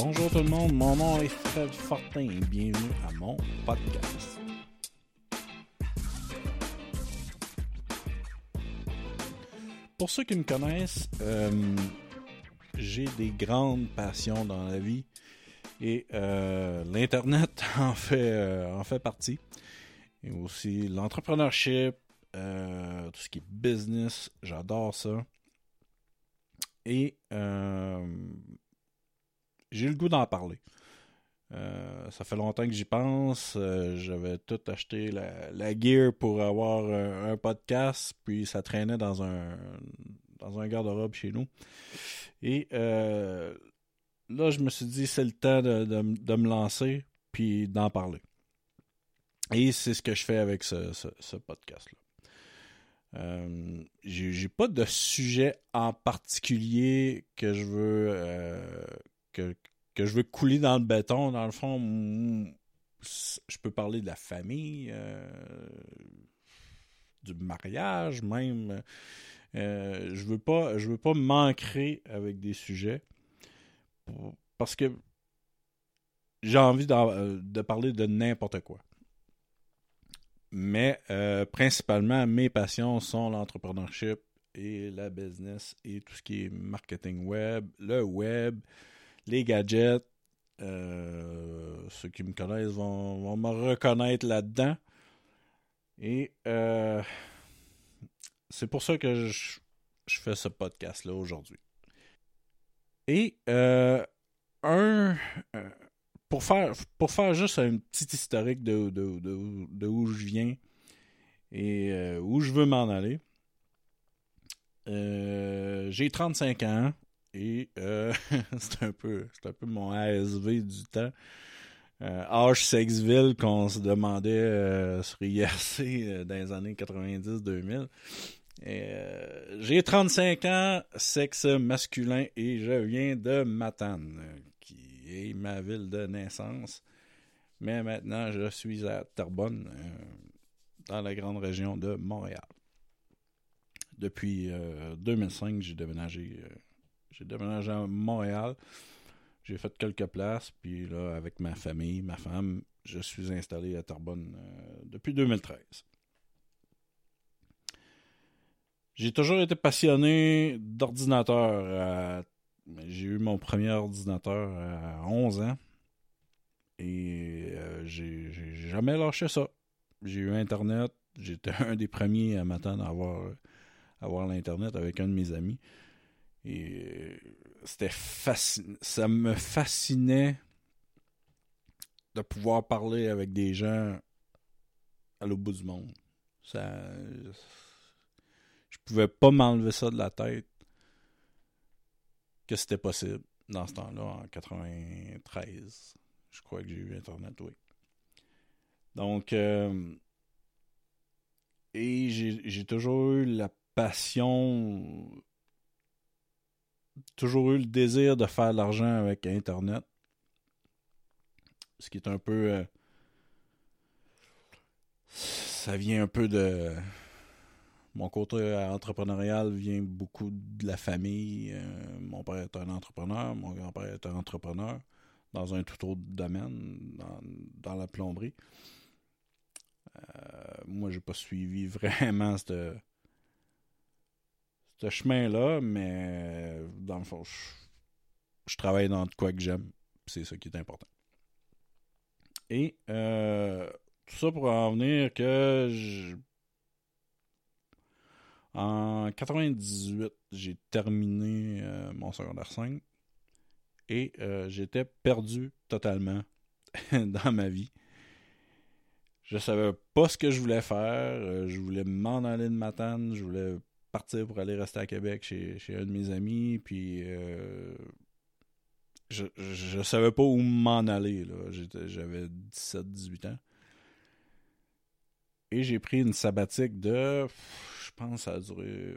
Bonjour tout le monde, mon nom est Fred Fortin et bienvenue à mon podcast. Pour ceux qui me connaissent, euh, j'ai des grandes passions dans la vie et euh, l'Internet en, fait, euh, en fait partie. Et aussi l'entrepreneurship, tout ce qui est business, j'adore ça. Et j'ai le goût d'en parler. Euh, ça fait longtemps que j'y pense. Euh, j'avais tout acheté la, gear pour avoir un, podcast, puis ça traînait dans un dans un garde-robe chez nous. Et euh, là, je me suis dit, c'est le temps de, me lancer, puis d'en parler. Et c'est ce que je fais avec ce, ce, podcast-là. j'ai pas de sujet en particulier que je veux que, je veux couler dans le béton. Dans le fond, je peux parler de la famille, euh, du mariage même. Euh, je veux pas je veux pas m'ancrer avec des sujets parce que j'ai envie euh, de parler de n'importe quoi. Mais principalement, mes passions sont l'entrepreneurship et la business et tout ce qui est marketing web, le web, les gadgets. Euh, ceux qui me connaissent vont, me reconnaître là-dedans. Et euh, c'est pour ça que je, fais ce podcast-là aujourd'hui. Et euh, un. pour, faire, pour faire juste un petit historique de, de où je viens et où je veux m'en aller. J'ai 35 ans. Et euh, c'est un peu un peu mon ASV du temps. Euh, Sexville qu'on se demandait euh, sur IRC euh, dans les années 90-2000. J'ai 35 ans, sexe masculin et je viens de Matane, qui est ma ville de naissance. Mais maintenant, je suis à Terrebonne, dans la grande région de Montréal. Depuis 2005, j'ai déménagé j'ai déménagé à Montréal. J'ai fait quelques places, puis là, avec ma famille, ma femme, je suis installé à Terrebonne euh, depuis 2013. J'ai toujours été passionné d'ordinateur. J'ai eu mon premier ordinateur à 11 ans. Et euh, j'ai jamais lâché ça. J'ai eu Internet. J'étais un des premiers à m'attendre à avoir, à avoir l'Internet avec un de mes amis. Et c'était ça me fascinait de pouvoir parler avec des gens à l'autre bout du monde. Ça, je pouvais pas m'enlever ça de la tête que c'était possible dans ce temps-là, en 93. Je crois que j'ai eu Internet, oui. Donc, euh, et j'ai toujours eu la passion toujours eu le désir de faire de l'argent avec Internet. Ce qui est un peu. Euh, ça vient un peu de. Mon côté entrepreneurial vient beaucoup de la famille. Euh, mon père est un entrepreneur, mon grand-père est un entrepreneur dans un tout autre domaine, dans, la plomberie. Euh, moi, j'ai pas suivi vraiment cette, ce chemin-là, mais dans le fond, je, travaille dans quoi que j'aime. C'est ça qui est important. Et euh, tout ça pour en venir que en 98, j'ai terminé euh, mon secondaire 5 et euh, j'étais perdu totalement dans ma vie. Je savais pas ce que je voulais faire. je voulais m'en aller de Matane. Je voulais partir pour aller rester à Québec chez, un de mes amis, puis euh, je, je, savais pas où m'en aller. J'avais 17-18 ans. Et j'ai pris une sabbatique de. Je pense ça a duré.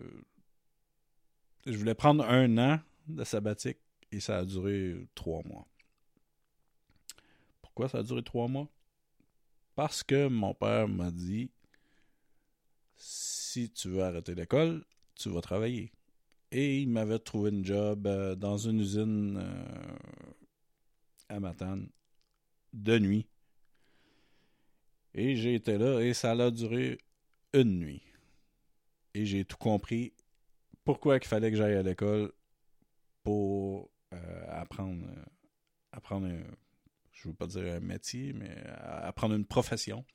Je voulais prendre un an de sabbatique et ça a duré trois mois. Pourquoi ça a duré trois mois? Parce que mon père m'a dit si tu veux arrêter l'école, tu vas travailler. Et il m'avait trouvé une job euh, dans une usine euh, à Matane de nuit. Et j'ai été là et ça a duré une nuit. Et j'ai tout compris pourquoi il fallait que j'aille à l'école pour euh, apprendre, apprendre je ne veux pas dire un métier, mais apprendre une profession.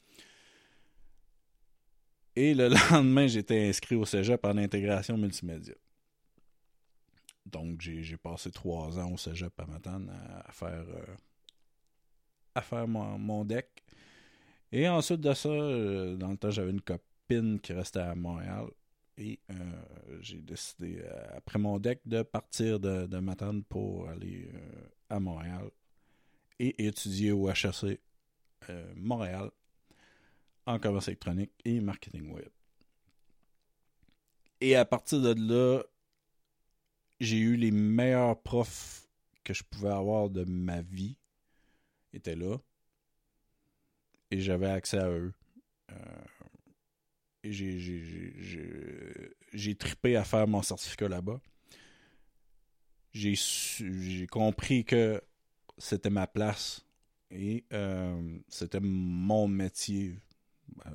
Et le lendemain, j'étais inscrit au cégep en intégration multimédia. Donc, j'ai passé trois ans au cégep à Matane à, faire, euh, à faire mon, deck. Et ensuite de ça, euh, dans le temps, j'avais une copine qui restait à Montréal. Et euh, j'ai décidé, après mon deck, de partir de, de Matane pour aller à Montréal et étudier au HRC Montréal en commerce électronique et marketing web. Et à partir de là, j'ai eu les meilleurs profs que je pouvais avoir de ma vie étaient là. Et j'avais accès à eux. Euh, et j'ai tripé à faire mon certificat là-bas. J'ai compris que c'était ma place et euh, c'était mon métier.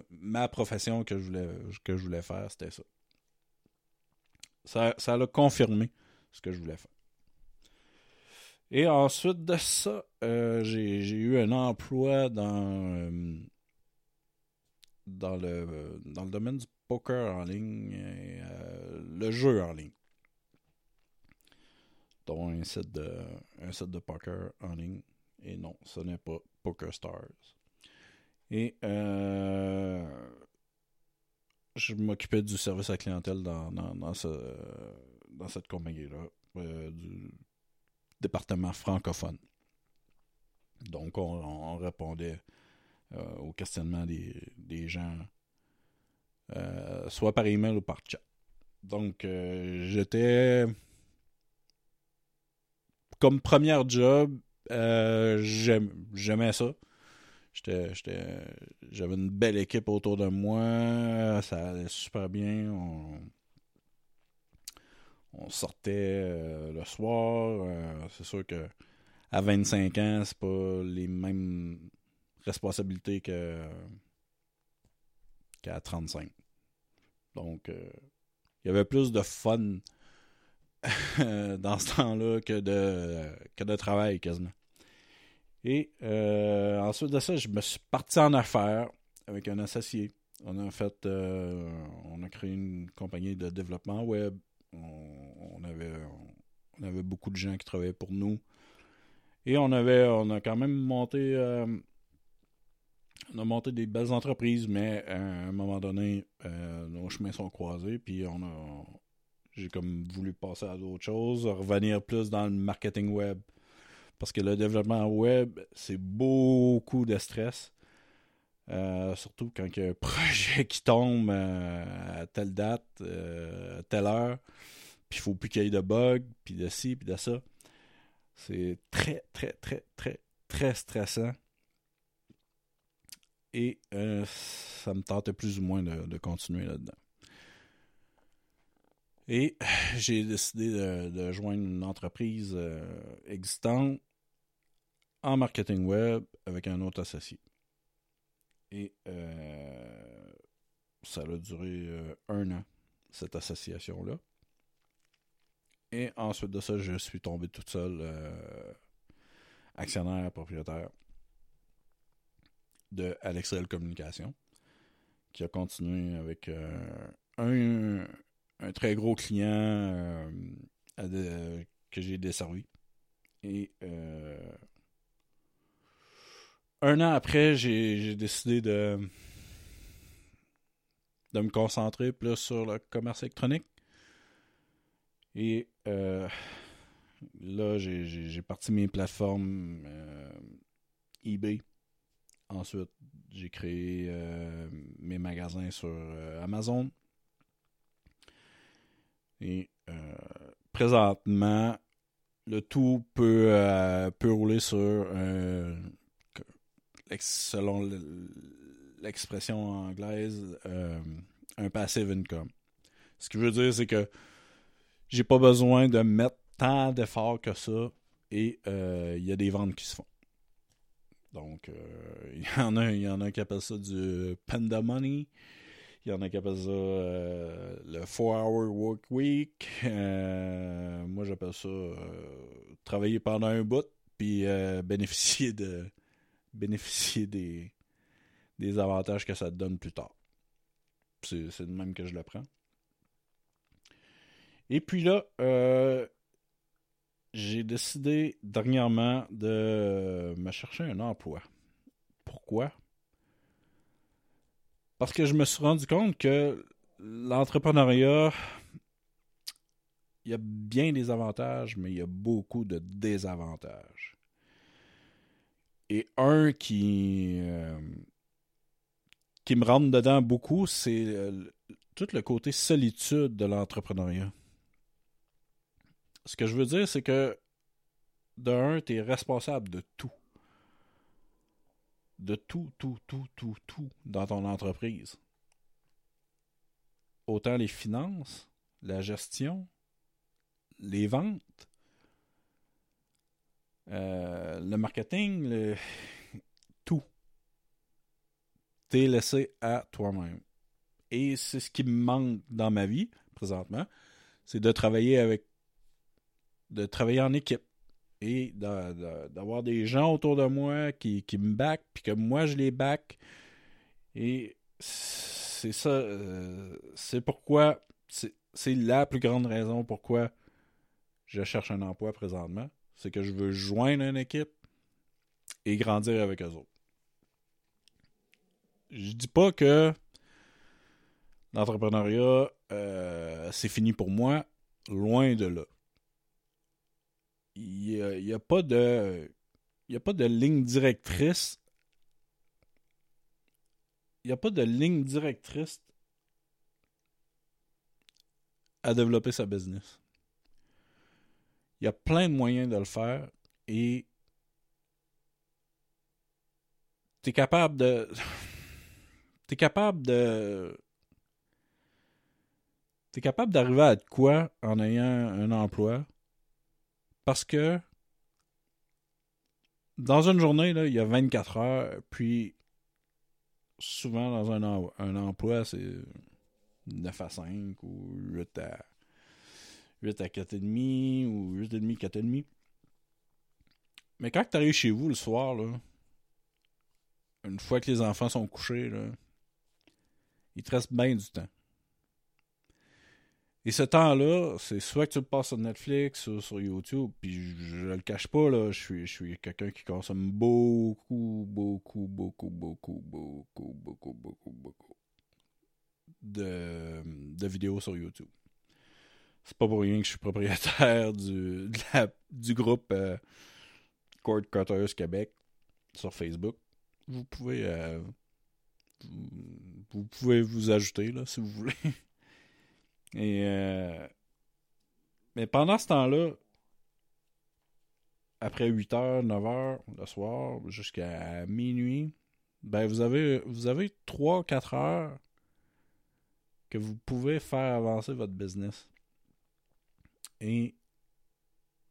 Ma profession que je voulais, que je voulais faire, c'était ça. Ça, ça l'a confirmé ce que je voulais faire. Et ensuite de ça, euh, j'ai eu un emploi dans, euh, dans, le, dans le domaine du poker en ligne euh, le jeu en ligne. Dont un de, un site de poker en ligne. Et non, ce n'est pas Poker Stars. Et je m'occupais du service à clientèle dans, dans, ce, dans cette compagnie-là, euh, du département francophone. Donc, on, répondait euh, aux questionnements des, gens, euh, soit par email ou par chat. Donc, j'étais. Comme première job, j'aimais ça. J'avais une belle équipe autour de moi. Ça allait super bien. On, sortait euh, le soir. Euh, c'est sûr que à 25 ans, c'est pas les mêmes responsabilités qu'à 35. Donc, euh, il y avait plus de fun dans ce temps-là que de, que de travail quasiment. Et ensuite de ça, je me suis parti en affaires avec un associé. On a fait, on a créé une compagnie de développement web on, avait, on avait beaucoup de gens qui travaillaient pour nous. Et on avait, on a quand même monté, euh, monté des belles entreprises, mais à un moment donné, euh, nos chemins sont croisés, puis on a, j'ai comme voulu passer à d'autres choses, revenir plus dans le marketing web, parce que le développement web, c'est beaucoup de stress. Euh, surtout quand il y a un projet qui tombe euh, à telle date, euh, à telle heure, puis il faut plus qu'il y ait de bugs, puis de ci, puis de ça. C'est très, très, très, très, très stressant. Et ça me tentait plus ou moins de, continuer là-dedans. Et j'ai décidé de, de, joindre une entreprise existante en marketing web avec un autre associé. Et euh, ça a duré euh, un an, cette association-là. Et ensuite de ça, je suis tombé toute seule euh, actionnaire propriétaire de Alexel Communication, qui a continué avec un, un, très gros client que j'ai desservi. Et un an après, j'ai décidé de, me concentrer plus sur le commerce électronique. Et euh, là, j'ai parti mes plateformes euh, eBay. Ensuite, j'ai créé euh, mes magasins sur Amazon. Et présentement, le tout peut, peut rouler sur selon l'expression anglaise, euh, un passive income. Ce qui veut dire, c'est que j'ai pas besoin de mettre tant d'efforts que ça et euh, il y a des ventes qui se font. Donc, euh, il, y en a, y en a qui appellent ça du Panda Money. Il y en a qui appellent ça le 4-hour work week. Moi, j'appelle ça travailler pendant un bout, puis bénéficier de bénéficier des, des avantages que ça te donne plus tard. C'est le même que je le prends. Et puis là, j'ai décidé dernièrement de me chercher un emploi. Pourquoi? Parce que je me suis rendu compte que l'entrepreneuriat, il y a bien des avantages, mais il y a beaucoup de désavantages. Et un qui, euh, qui me rentre dedans beaucoup, c'est euh, tout le côté solitude de l'entrepreneuriat. Ce que je veux dire, c'est que de un, tu es responsable de tout. De tout, tout, tout, tout, tout dans ton entreprise. Autant les finances, la gestion, les ventes, euh, le marketing, tout. T'es laissé à toi-même. Et c'est ce qui me manque dans ma vie présentement, c'est de travailler avec de travailler en équipe et d'avoir des gens autour de moi qui, me back, puis que moi je les back. Et c'est ça, euh, c'est pourquoi, c'est la plus grande raison pourquoi je cherche un emploi présentement. C'est que je veux joindre une équipe et grandir avec eux autres. Je dis pas que l'entrepreneuriat, euh, c'est fini pour moi, loin de là il n'y a, a pas de ligne directrice. Il n'y a pas de ligne directrice à développer sa business. Il y a plein de moyens de le faire et tu es capable de. tu es capable de. Tu es capable d'arriver à quoi en ayant un emploi parce que dans une journée, là, il y a 24 heures, puis souvent dans un, un emploi, c'est 9 à 5 ou 8 à, 8 à 4,5 ou 8,5, 4,5. Mais quand tu arrives chez vous le soir, là, une fois que les enfants sont couchés, là, il te reste bien du temps. Et ce temps-là, c'est soit que tu le passes sur Netflix ou sur YouTube, puis je, le cache pas, là, je suis, je suis quelqu'un qui consomme beaucoup, beaucoup, beaucoup, beaucoup, beaucoup, beaucoup, beaucoup, beaucoup de, de vidéos sur YouTube. C'est pas pour rien que je suis propriétaire du, du groupe euh, Cord Cutters Québec sur Facebook. Vous pouvez, euh, vous pouvez vous ajouter là, si vous voulez. Et euh, mais pendant ce temps-là, après 8h, 9h le soir, jusqu'à minuit, ben vous avez vous avez 3-4 heures que vous pouvez faire avancer votre business. Et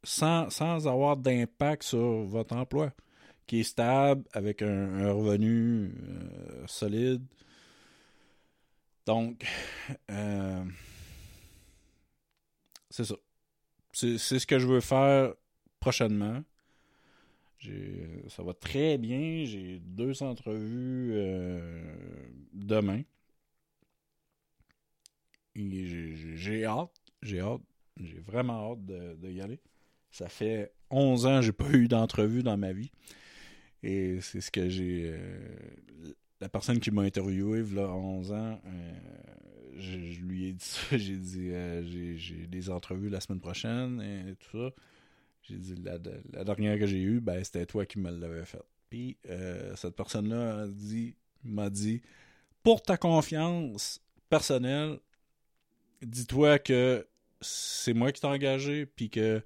sans, sans avoir d'impact sur votre emploi, qui est stable, avec un, revenu euh, solide. Donc, euh, c'est ça. C'est ce que je veux faire prochainement. Ça va très bien. J'ai deux entrevues euh, demain. J'ai hâte. J'ai hâte. J'ai vraiment hâte de, y aller. Ça fait 11 ans que j'ai pas eu d'entrevue dans ma vie. Et c'est ce que j'ai. Euh, la personne qui m'a interviewé, là, 11 ans, euh, je, lui ai dit ça. J'ai dit, euh, j'ai des entrevues la semaine prochaine et tout ça. J'ai dit, la, dernière que j'ai eue, ben, c'était toi qui me l'avais faite. Puis, cette personne-là dit, m'a dit, pour ta confiance personnelle, dis-toi que c'est moi qui t'ai engagé, puis que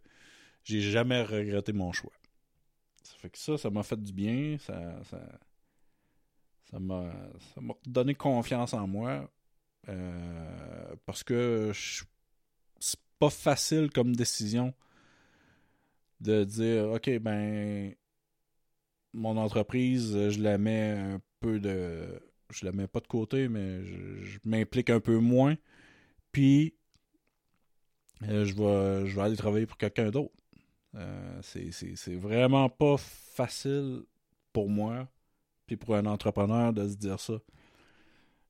j'ai jamais regretté mon choix. Ça fait que ça, ça m'a fait du bien. Ça, ça, ça m'a donné confiance en moi. Euh, parce que c'est pas facile comme décision de dire OK, ben mon entreprise, je la mets un peu de. Je la mets pas de côté, mais je, m'implique un peu moins. Puis, euh, je, vais, je vais aller travailler pour quelqu'un d'autre. Euh, c'est vraiment pas facile pour moi, puis pour un entrepreneur de se dire ça.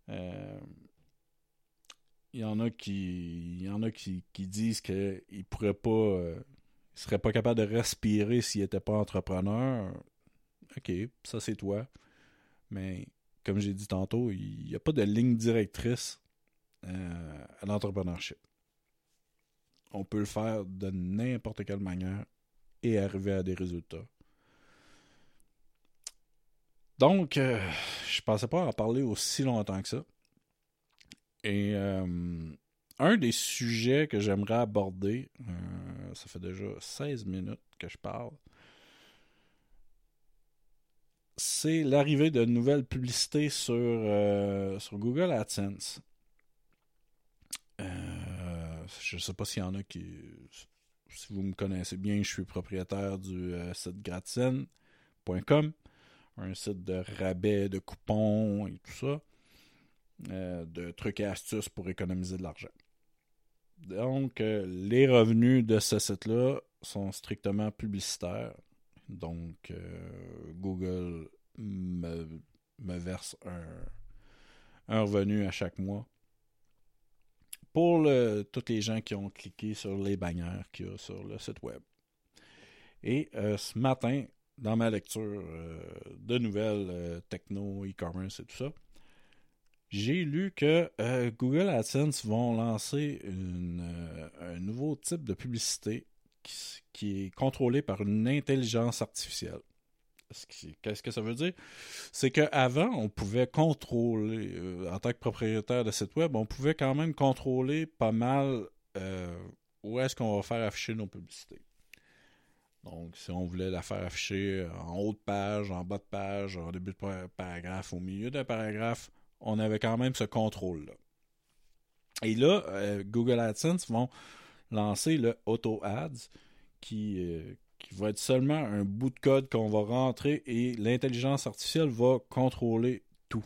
Euh, il y en a qui, y en a qui, disent qu'ils ne pourraient pas, seraient pas capables de respirer s'ils n'étaient pas entrepreneurs. OK, ça c'est toi. Mais comme j'ai dit tantôt, il n'y a pas de ligne directrice euh, à l'entrepreneurship. On peut le faire de n'importe quelle manière et arriver à des résultats. Donc, euh, je pensais pas en parler aussi longtemps que ça. Et euh, un des sujets que j'aimerais aborder, ça fait déjà 16 minutes que je parle, c'est l'arrivée de nouvelles publicités sur, euh, sur Google AdSense. Euh, je ne sais pas s'il y en a qui. Si vous me connaissez bien, je suis propriétaire du euh, site gratsen.com, un site de rabais, de coupons et tout ça, de trucs et astuces pour économiser de l'argent. Donc, les revenus de ce site-là sont strictement publicitaires. Donc, euh, Google me, verse un, revenu à chaque mois pour le, tous les gens qui ont cliqué sur les bannières qu'il y a sur le site web. Et euh, ce matin, dans ma lecture euh, de nouvelles techno, e-commerce et tout ça, j'ai lu que Google AdSense vont lancer un nouveau type de publicité qui, est contrôlé par une intelligence artificielle. Qu'est-ce que ça veut dire? C'est qu'avant, on pouvait contrôler, euh, en tant que propriétaire de site web, on pouvait quand même contrôler pas mal euh, où est-ce qu'on va faire afficher nos publicités. Donc, si on voulait la faire afficher en haut de page, en bas de page, en début de paragraphe, au milieu d'un paragraphe, on avait quand même ce contrôle-là. Et là, euh, Google AdSense vont lancer le Auto Ads qui, qui va être seulement un bout de code qu'on va rentrer et l'intelligence artificielle va contrôler tout.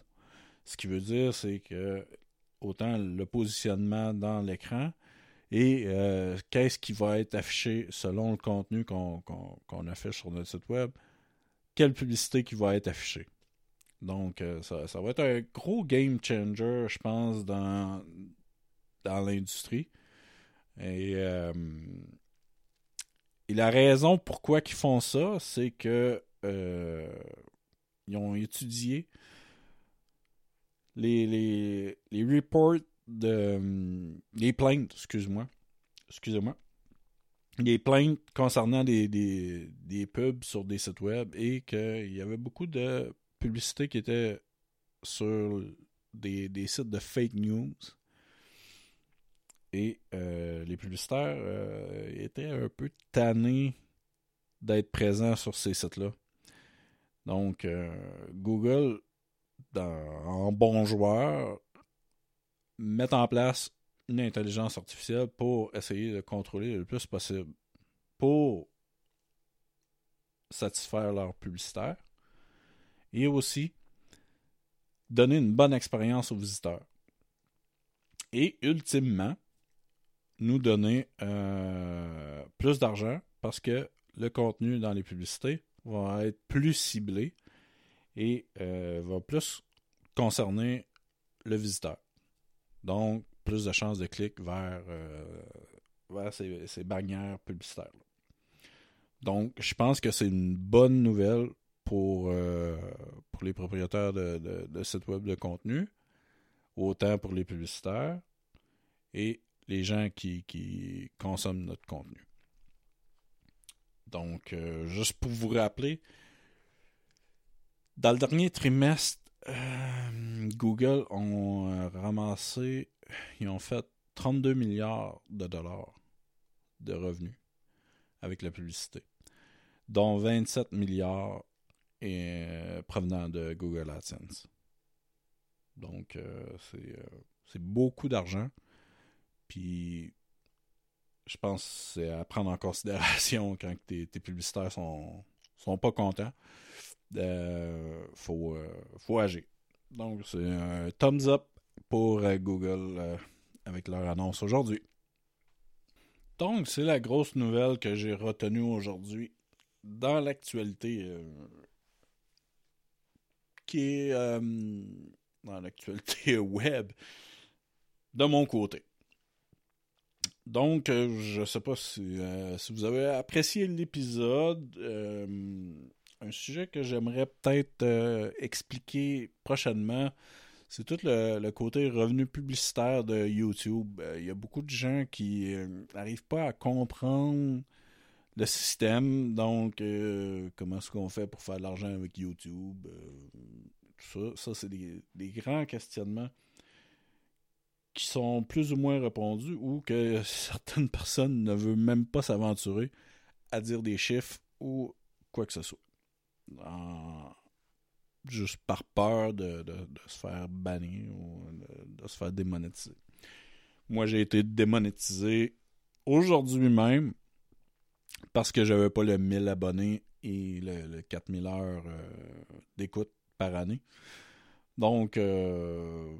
Ce qui veut dire, c'est que autant le positionnement dans l'écran et euh, qu'est-ce qui va être affiché selon le contenu qu'on affiche sur notre site web, quelle publicité qui va être affichée. Donc, euh, ça, ça, va être un gros game changer, je pense, dans, dans l'industrie. Euh, et, la raison pourquoi ils font ça, c'est que euh, ils ont étudié les, reports de les plaintes, excuse-moi. Excusez-moi. Les plaintes concernant des, pubs sur des sites web et qu'il y avait beaucoup de publicités qui étaient sur des, des sites de fake news et euh, les publicitaires euh, étaient un peu tannés d'être présents sur ces sites-là. Donc, euh, Google, en bon joueur, met en place une intelligence artificielle pour essayer de contrôler le plus possible, pour satisfaire leurs publicitaires et aussi donner une bonne expérience aux visiteurs. Et ultimement, nous donner euh, plus d'argent parce que le contenu dans les publicités va être plus ciblé et euh, va plus concerner le visiteur. Donc, plus de chances de clic vers, euh, vers ces, bannières publicitaires. Donc, je pense que c'est une bonne nouvelle pour, pour les propriétaires de, de sites web de contenu, autant pour les publicitaires et les gens qui, consomment notre contenu. Donc, euh, juste pour vous rappeler, dans le dernier trimestre, euh, Google ont euh, ramassé, ils ont fait 32 milliards de dollars de revenus avec la publicité, dont 27 milliards provenant de Google AdSense. Donc, c'est beaucoup d'argent. Puis je pense que c'est à prendre en considération quand tes, publicitaires sont, sont pas contents. euh, faut, faut agir. Donc, c'est un thumbs up pour Google avec leur annonce aujourd'hui. Donc, c'est la grosse nouvelle que j'ai retenue aujourd'hui dans l'actualité qui est dans l'actualité web de mon côté. Donc, euh, je ne sais pas euh, si, vous avez apprécié l'épisode. Euh, un sujet que j'aimerais peut-être expliquer prochainement, c'est tout le, côté revenu publicitaire de YouTube. Il y a beaucoup de gens qui n'arrivent pas à comprendre le système. Donc, comment est-ce qu'on fait pour faire de l'argent avec YouTube? tout ça, ça c'est des grands questionnements qui sont plus ou moins répondus ou que certaines personnes ne veulent même pas s'aventurer à dire des chiffres ou quoi que ce soit. Juste par peur de, se faire bannir ou de, se faire démonétiser. Moi, j'ai été démonétisé aujourd'hui même parce que j'avais pas le 1000 abonnés et le, 4000 heures euh, d'écoute par année. Donc, euh,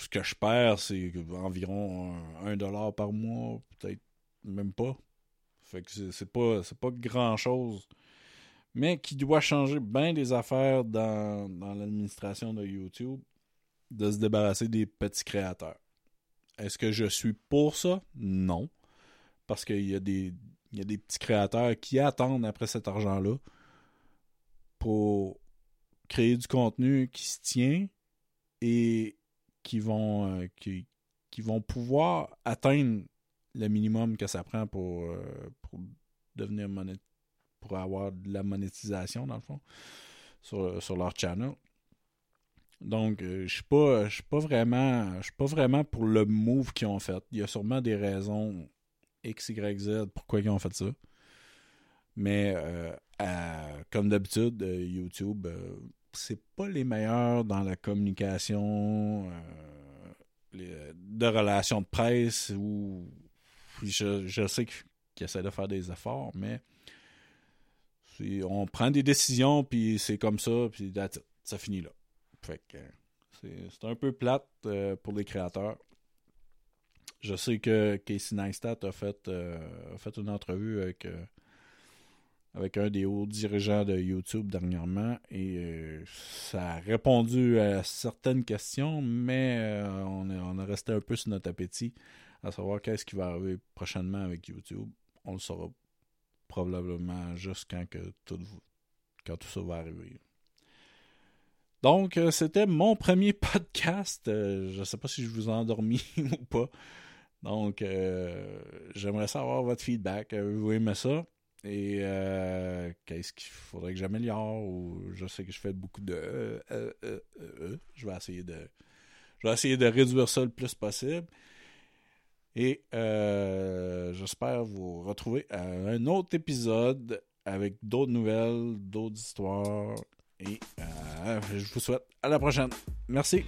ce que je perds, c'est environ un dollar par mois, peut-être même pas. Fait que c'est pas, pas grand chose. Mais qui doit changer bien des affaires dans, l'administration de YouTube, de se débarrasser des petits créateurs. Est-ce que je suis pour ça? Non. Parce qu'il y, y a des petits créateurs qui attendent après cet argent-là pour créer du contenu qui se tient et qui vont, euh, qui, vont pouvoir atteindre le minimum que ça prend pour, euh, pour devenir pour avoir de la monétisation dans le fond sur, leur channel. Donc, euh, je suis pas, je suis pas vraiment, je suis pas vraiment pour le move qu'ils ont fait. Il y a sûrement des raisons X, Y, Z pourquoi ils ont fait ça. Mais comme d'habitude, YouTube, c'est pas les meilleurs dans la communication euh, de relations de presse ou je, sais qu'ils essaient de faire des efforts, mais on prend des décisions puis c'est comme ça puis ça finit là. c'est un peu plate euh, pour les créateurs. Je sais que Casey Neistat a fait, euh, a fait une entrevue avec avec un des hauts dirigeants de YouTube dernièrement et euh, ça a répondu à certaines questions, mais euh, on, est, on a resté un peu sur notre appétit à savoir qu'est-ce qui va arriver prochainement avec YouTube. On le saura probablement juste quand, que tout, quand tout ça va arriver. Donc, euh, c'était mon premier podcast. je ne sais pas si je vous ai endormi ou pas. Donc, j'aimerais savoir votre feedback. Vous aimez ça? Et euh, qu'est-ce qu'il faudrait que j'améliore? Ou je sais que je fais beaucoup de euh, euh, je vais essayer de je vais essayer de réduire ça le plus possible. Et j'espère vous retrouver à un autre épisode avec d'autres nouvelles, d'autres histoires. Et je vous souhaite à la prochaine. Merci.